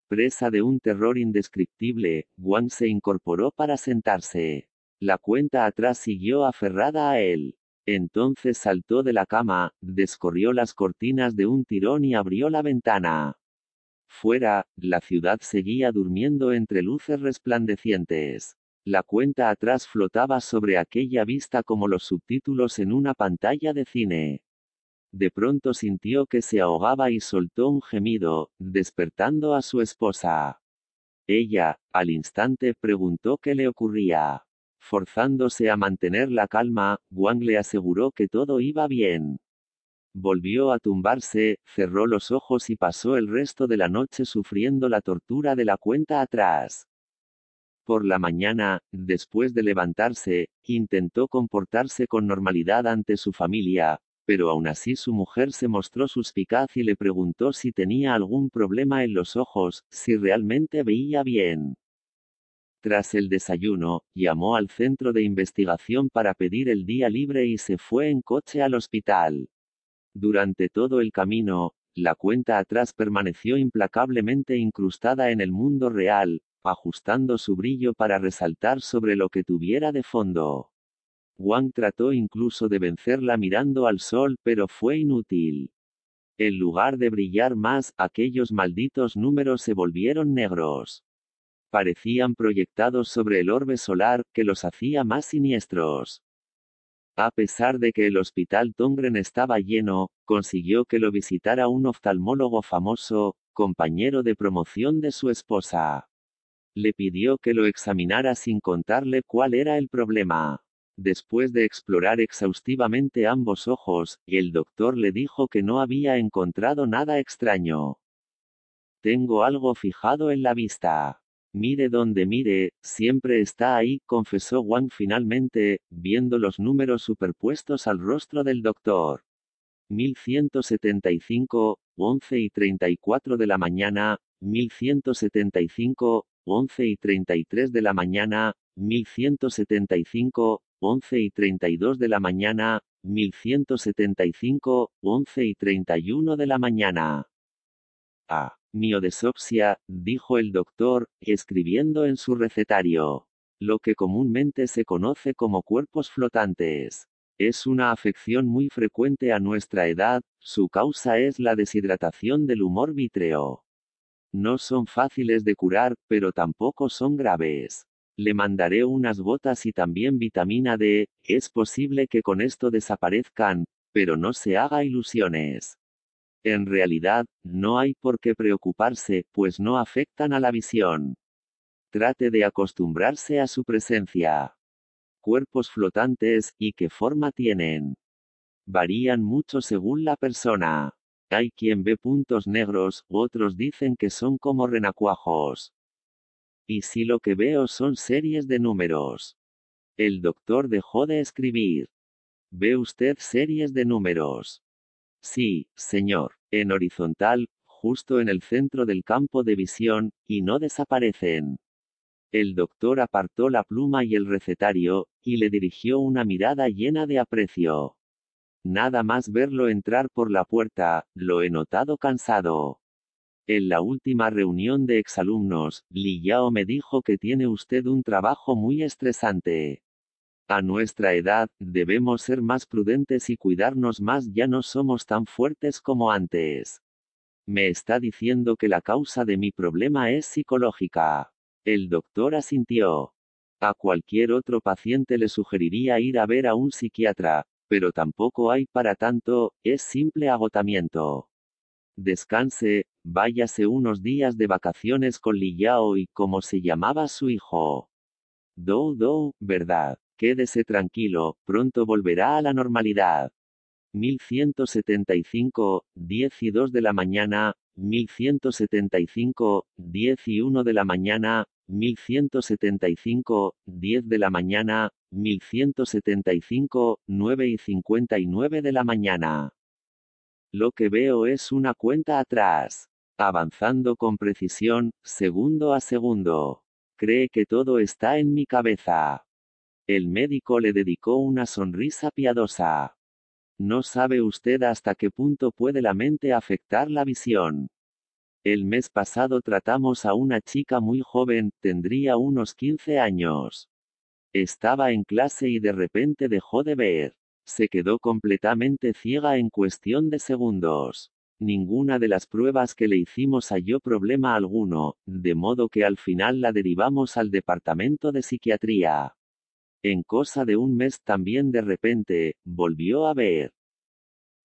Presa de un terror indescriptible, Wang se incorporó para sentarse. La cuenta atrás siguió aferrada a él. Entonces saltó de la cama, descorrió las cortinas de un tirón y abrió la ventana. Fuera, la ciudad seguía durmiendo entre luces resplandecientes. La cuenta atrás flotaba sobre aquella vista como los subtítulos en una pantalla de cine. De pronto sintió que se ahogaba y soltó un gemido, despertando a su esposa. Ella, al instante, preguntó qué le ocurría. Forzándose a mantener la calma, Wang le aseguró que todo iba bien. Volvió a tumbarse, cerró los ojos y pasó el resto de la noche sufriendo la tortura de la cuenta atrás. Por la mañana, después de levantarse, intentó comportarse con normalidad ante su familia, pero aún así su mujer se mostró suspicaz y le preguntó si tenía algún problema en los ojos, si realmente veía bien. Tras el desayuno, llamó al centro de investigación para pedir el día libre y se fue en coche al hospital. Durante todo el camino, la cuenta atrás permaneció implacablemente incrustada en el mundo real, ajustando su brillo para resaltar sobre lo que tuviera de fondo. Wang trató incluso de vencerla mirando al sol, pero fue inútil. En lugar de brillar más, aquellos malditos números se volvieron negros. Parecían proyectados sobre el orbe solar, que los hacía más siniestros. A pesar de que el hospital Tongren estaba lleno, consiguió que lo visitara un oftalmólogo famoso, compañero de promoción de su esposa. Le pidió que lo examinara sin contarle cuál era el problema. Después de explorar exhaustivamente ambos ojos, el doctor le dijo que no había encontrado nada extraño. Tengo algo fijado en la vista. Mire donde mire, siempre está ahí, confesó Wang finalmente, viendo los números superpuestos al rostro del doctor. 1175, 11 y 34 de la mañana, 1175, 11 y 33 de la mañana, 1175, 11 y 32 de la mañana, 1175, 11 y 31 de la mañana. Ah, miodesopsia, dijo el doctor, escribiendo en su recetario. Lo que comúnmente se conoce como cuerpos flotantes. Es una afección muy frecuente a nuestra edad, su causa es la deshidratación del humor vítreo. No son fáciles de curar, pero tampoco son graves. Le mandaré unas gotas y también vitamina D, es posible que con esto desaparezcan, pero no se haga ilusiones. En realidad, no hay por qué preocuparse, pues no afectan a la visión. Trate de acostumbrarse a su presencia. Cuerpos flotantes, ¿y qué forma tienen? Varían mucho según la persona. Hay quien ve puntos negros, otros dicen que son como renacuajos. Y si lo que veo son series de números. El doctor dejó de escribir. ¿Ve usted series de números? Sí, señor, en horizontal, justo en el centro del campo de visión, y no desaparecen. El doctor apartó la pluma y el recetario, y le dirigió una mirada llena de aprecio. Nada más verlo entrar por la puerta, lo he notado cansado. En la última reunión de exalumnos, Li Yao me dijo que tiene usted un trabajo muy estresante. A nuestra edad, debemos ser más prudentes y cuidarnos más, ya no somos tan fuertes como antes. Me está diciendo que la causa de mi problema es psicológica. El doctor asintió. A cualquier otro paciente le sugeriría ir a ver a un psiquiatra, pero tampoco hay para tanto, es simple agotamiento. Descanse, váyase unos días de vacaciones con Li Yao y como se llamaba su hijo. Dou Dou, verdad. Quédese tranquilo, pronto volverá a la normalidad. 1175, 10 y 2 de la mañana, 1175, 10 y 1 de la mañana, 1175, 10 de la mañana, 1175, 9 y 59 de la mañana. Lo que veo es una cuenta atrás. Avanzando con precisión, segundo a segundo. Cree que todo está en mi cabeza. El médico le dedicó una sonrisa piadosa. No sabe usted hasta qué punto puede la mente afectar la visión. El mes pasado tratamos a una chica muy joven, tendría unos 15 años. Estaba en clase y de repente dejó de ver. Se quedó completamente ciega en cuestión de segundos. Ninguna de las pruebas que le hicimos halló problema alguno, de modo que al final la derivamos al departamento de psiquiatría. En cosa de un mes también de repente, volvió a ver.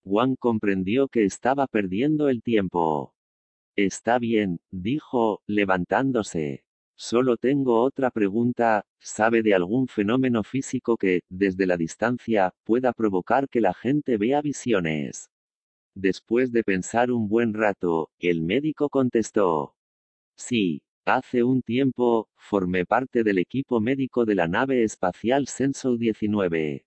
Juan comprendió que estaba perdiendo el tiempo. Está bien, dijo, levantándose. Solo tengo otra pregunta, ¿sabe de algún fenómeno físico que, desde la distancia, pueda provocar que la gente vea visiones? Después de pensar un buen rato, el médico contestó. Sí, Hace un tiempo, formé parte del equipo médico de la nave espacial Senso 19.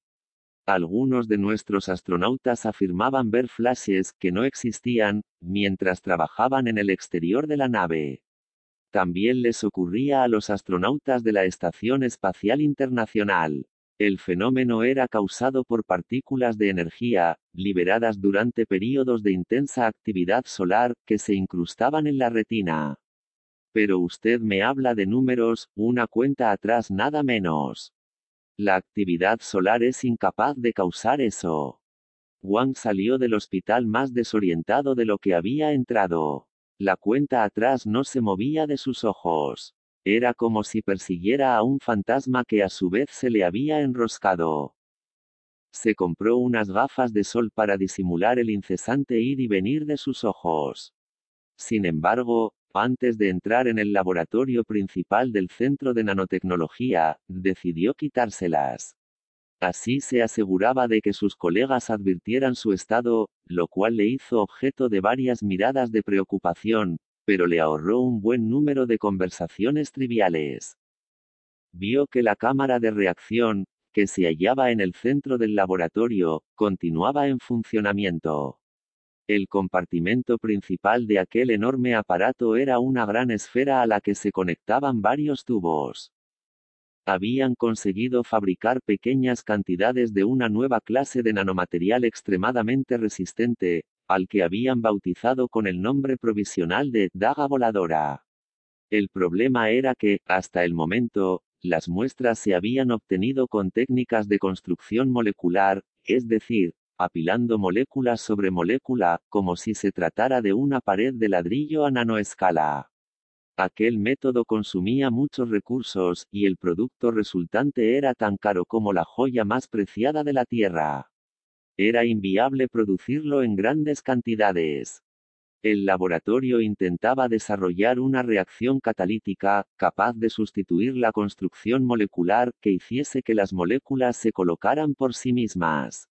Algunos de nuestros astronautas afirmaban ver flashes que no existían, mientras trabajaban en el exterior de la nave. También les ocurría a los astronautas de la Estación Espacial Internacional. El fenómeno era causado por partículas de energía, liberadas durante períodos de intensa actividad solar, que se incrustaban en la retina. Pero usted me habla de números, una cuenta atrás nada menos. La actividad solar es incapaz de causar eso. Wang salió del hospital más desorientado de lo que había entrado. La cuenta atrás no se movía de sus ojos. Era como si persiguiera a un fantasma que a su vez se le había enroscado. Se compró unas gafas de sol para disimular el incesante ir y venir de sus ojos. Sin embargo, antes de entrar en el laboratorio principal del Centro de Nanotecnología, decidió quitárselas. Así se aseguraba de que sus colegas advirtieran su estado, lo cual le hizo objeto de varias miradas de preocupación, pero le ahorró un buen número de conversaciones triviales. Vio que la cámara de reacción, que se hallaba en el centro del laboratorio, continuaba en funcionamiento. El compartimento principal de aquel enorme aparato era una gran esfera a la que se conectaban varios tubos. Habían conseguido fabricar pequeñas cantidades de una nueva clase de nanomaterial extremadamente resistente, al que habían bautizado con el nombre provisional de daga voladora. El problema era que, hasta el momento, las muestras se habían obtenido con técnicas de construcción molecular, es decir, apilando moléculas sobre molécula, como si se tratara de una pared de ladrillo a nanoescala. Aquel método consumía muchos recursos, y el producto resultante era tan caro como la joya más preciada de la Tierra. Era inviable producirlo en grandes cantidades. El laboratorio intentaba desarrollar una reacción catalítica, capaz de sustituir la construcción molecular, que hiciese que las moléculas se colocaran por sí mismas.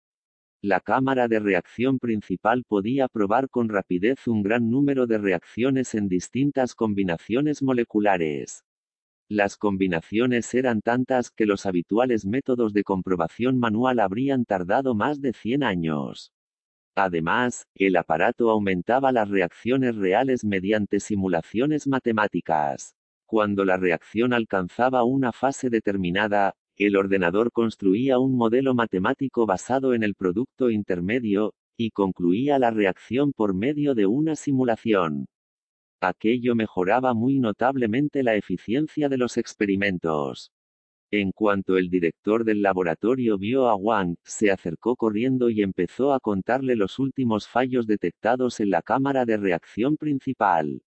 La cámara de reacción principal podía probar con rapidez un gran número de reacciones en distintas combinaciones moleculares. Las combinaciones eran tantas que los habituales métodos de comprobación manual habrían tardado más de 100 años. Además, el aparato aumentaba las reacciones reales mediante simulaciones matemáticas. Cuando la reacción alcanzaba una fase determinada, el ordenador construía un modelo matemático basado en el producto intermedio, y concluía la reacción por medio de una simulación. Aquello mejoraba muy notablemente la eficiencia de los experimentos. En cuanto el director del laboratorio vio a Wang, se acercó corriendo y empezó a contarle los últimos fallos detectados en la cámara de reacción principal.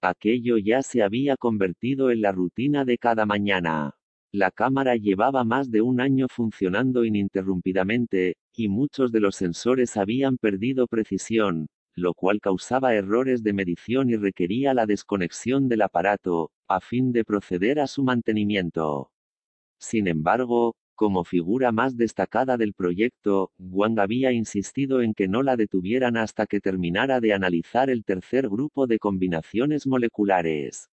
Aquello ya se había convertido en la rutina de cada mañana. La cámara llevaba más de un año funcionando ininterrumpidamente, y muchos de los sensores habían perdido precisión, lo cual causaba errores de medición y requería la desconexión del aparato, a fin de proceder a su mantenimiento. Sin embargo, como figura más destacada del proyecto, Wang había insistido en que no la detuvieran hasta que terminara de analizar el tercer grupo de combinaciones moleculares.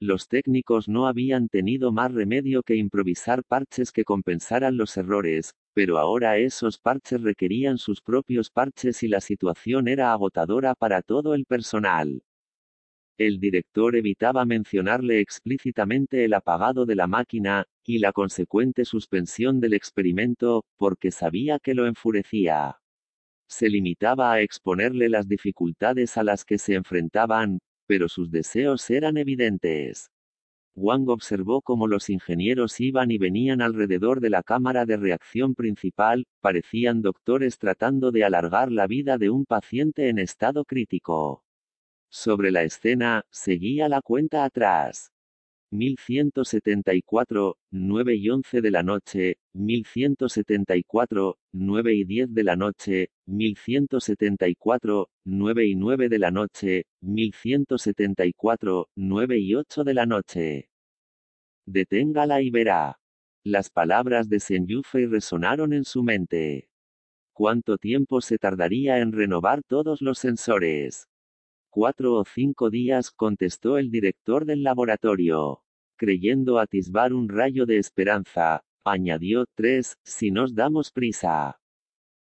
Los técnicos no habían tenido más remedio que improvisar parches que compensaran los errores, pero ahora esos parches requerían sus propios parches y la situación era agotadora para todo el personal. El director evitaba mencionarle explícitamente el apagado de la máquina, y la consecuente suspensión del experimento, porque sabía que lo enfurecía. Se limitaba a exponerle las dificultades a las que se enfrentaban, pero sus deseos eran evidentes. Wang observó cómo los ingenieros iban y venían alrededor de la cámara de reacción principal, parecían doctores tratando de alargar la vida de un paciente en estado crítico. Sobre la escena, seguía la cuenta atrás. 1174, 9 y 11 de la noche, 1174, 9 y 10 de la noche, 1174, 9 y 9 de la noche, 1174, 9 y 8 de la noche. Deténgala y verá. Las palabras de Sen Yufei resonaron en su mente. ¿Cuánto tiempo se tardaría en renovar todos los sensores? Cuatro o cinco días, contestó el director del laboratorio. Creyendo atisbar un rayo de esperanza, añadió tres, si nos damos prisa.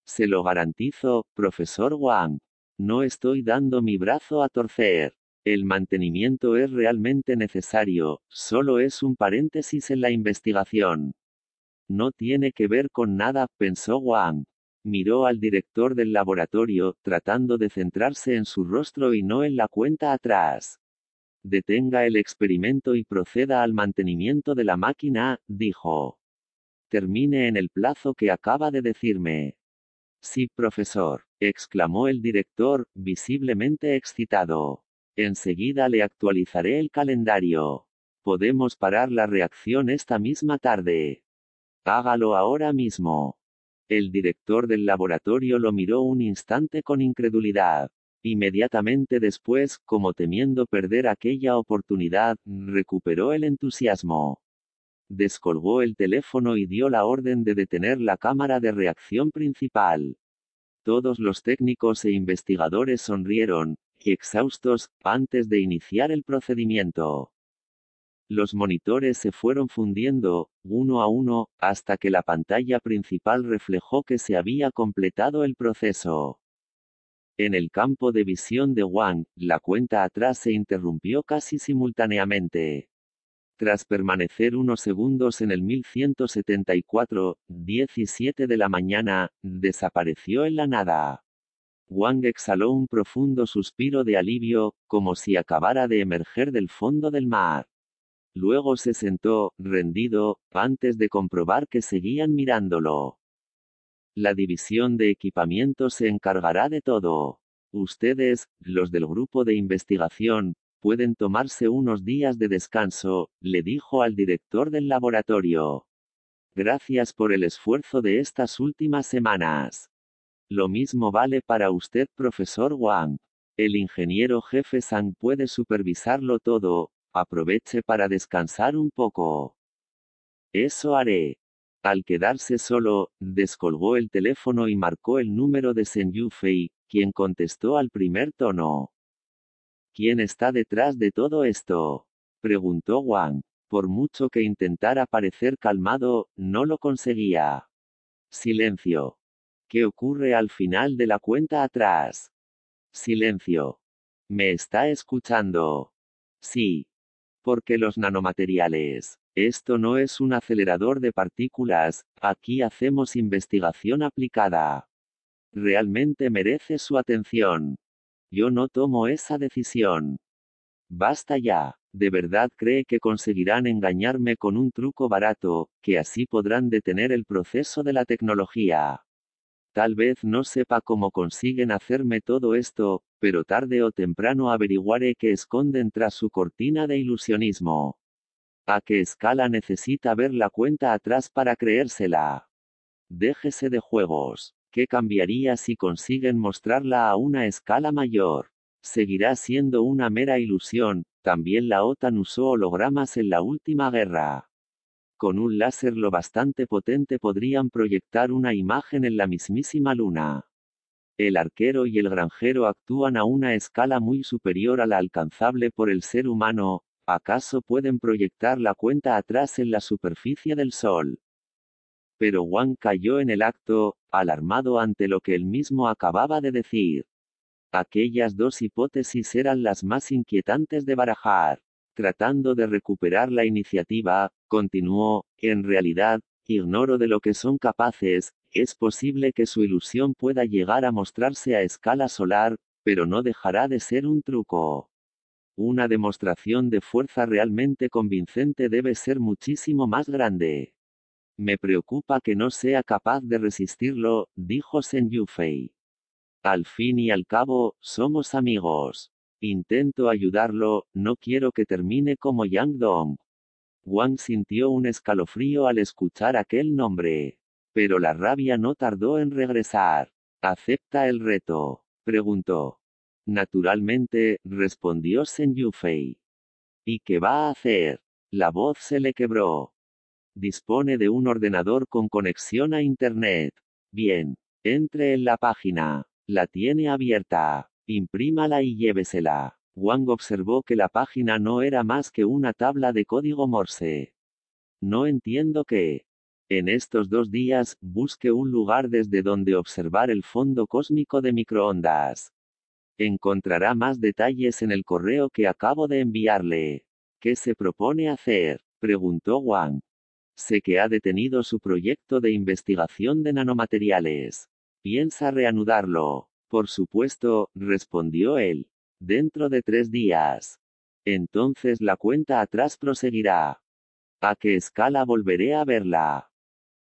Se lo garantizo, profesor Wang. No estoy dando mi brazo a torcer. El mantenimiento es realmente necesario, solo es un paréntesis en la investigación. No tiene que ver con nada, pensó Wang. Miró al director del laboratorio, tratando de centrarse en su rostro y no en la cuenta atrás. Detenga el experimento y proceda al mantenimiento de la máquina, dijo. Termine en el plazo que acaba de decirme. Sí, profesor, exclamó el director, visiblemente excitado. Enseguida le actualizaré el calendario. Podemos parar la reacción esta misma tarde. Hágalo ahora mismo. El director del laboratorio lo miró un instante con incredulidad. Inmediatamente después, como temiendo perder aquella oportunidad, recuperó el entusiasmo. Descolgó el teléfono y dio la orden de detener la cámara de reacción principal. Todos los técnicos e investigadores sonrieron, exhaustos, antes de iniciar el procedimiento. Los monitores se fueron fundiendo, uno a uno, hasta que la pantalla principal reflejó que se había completado el proceso. En el campo de visión de Wang, la cuenta atrás se interrumpió casi simultáneamente. Tras permanecer unos segundos en el 1174, 17 de la mañana, desapareció en la nada. Wang exhaló un profundo suspiro de alivio, como si acabara de emerger del fondo del mar. Luego se sentó, rendido, antes de comprobar que seguían mirándolo. La división de equipamiento se encargará de todo. Ustedes, los del grupo de investigación, pueden tomarse unos días de descanso, le dijo al director del laboratorio. Gracias por el esfuerzo de estas últimas semanas. Lo mismo vale para usted, profesor Wang. El ingeniero jefe Sang puede supervisarlo todo, Aproveche para descansar un poco. Eso haré. Al quedarse solo, descolgó el teléfono y marcó el número de Sen Yufei, quien contestó al primer tono. ¿Quién está detrás de todo esto? preguntó Wang. Por mucho que intentara parecer calmado, no lo conseguía. Silencio. ¿Qué ocurre al final de la cuenta atrás? Silencio. ¿Me está escuchando? Sí. Porque los nanomateriales. Esto no es un acelerador de partículas, aquí hacemos investigación aplicada. Realmente merece su atención. Yo no tomo esa decisión. Basta ya. ¿De verdad cree que conseguirán engañarme con un truco barato, que así podrán detener el proceso de la tecnología? Tal vez no sepa cómo consiguen hacerme todo esto, pero tarde o temprano averiguaré qué esconden tras su cortina de ilusionismo. ¿A qué escala necesita ver la cuenta atrás para creérsela? Déjese de juegos. ¿Qué cambiaría si consiguen mostrarla a una escala mayor? Seguirá siendo una mera ilusión, también la OTAN usó hologramas en la última guerra. Con un láser lo bastante potente podrían proyectar una imagen en la mismísima luna. El arquero y el granjero actúan a una escala muy superior a la alcanzable por el ser humano, ¿acaso pueden proyectar la cuenta atrás en la superficie del Sol? Pero Wang cayó en el acto, alarmado ante lo que él mismo acababa de decir. Aquellas dos hipótesis eran las más inquietantes de barajar. Tratando de recuperar la iniciativa, continuó, en realidad, ignoro de lo que son capaces, es posible que su ilusión pueda llegar a mostrarse a escala solar, pero no dejará de ser un truco. Una demostración de fuerza realmente convincente debe ser muchísimo más grande. Me preocupa que no sea capaz de resistirlo, dijo Sen Yufei. Al fin y al cabo, somos amigos. Intento ayudarlo, no quiero que termine como Yang Dong. Wang sintió un escalofrío al escuchar aquel nombre. Pero la rabia no tardó en regresar. ¿Acepta el reto? preguntó. Naturalmente, respondió Sen Yufei. ¿Y qué va a hacer? La voz se le quebró. Dispone de un ordenador con conexión a Internet. Bien. Entre en la página. La tiene abierta. Imprímala y llévesela. Wang observó que la página no era más que una tabla de código Morse. No entiendo qué. En estos dos días, busque un lugar desde donde observar el fondo cósmico de microondas. Encontrará más detalles en el correo que acabo de enviarle. ¿Qué se propone hacer? preguntó Wang. Sé que ha detenido su proyecto de investigación de nanomateriales. Piensa reanudarlo. Por supuesto, respondió él. Dentro de tres días. Entonces la cuenta atrás proseguirá. ¿A qué escala volveré a verla?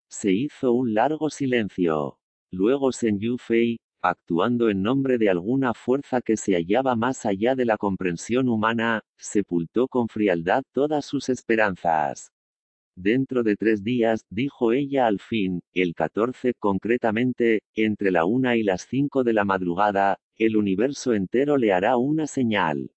Se hizo un largo silencio. Luego Yufei, actuando en nombre de alguna fuerza que se hallaba más allá de la comprensión humana, sepultó con frialdad todas sus esperanzas. Dentro de tres días, dijo ella al fin, el 14 concretamente, entre la una y las cinco de la madrugada, el universo entero le hará una señal.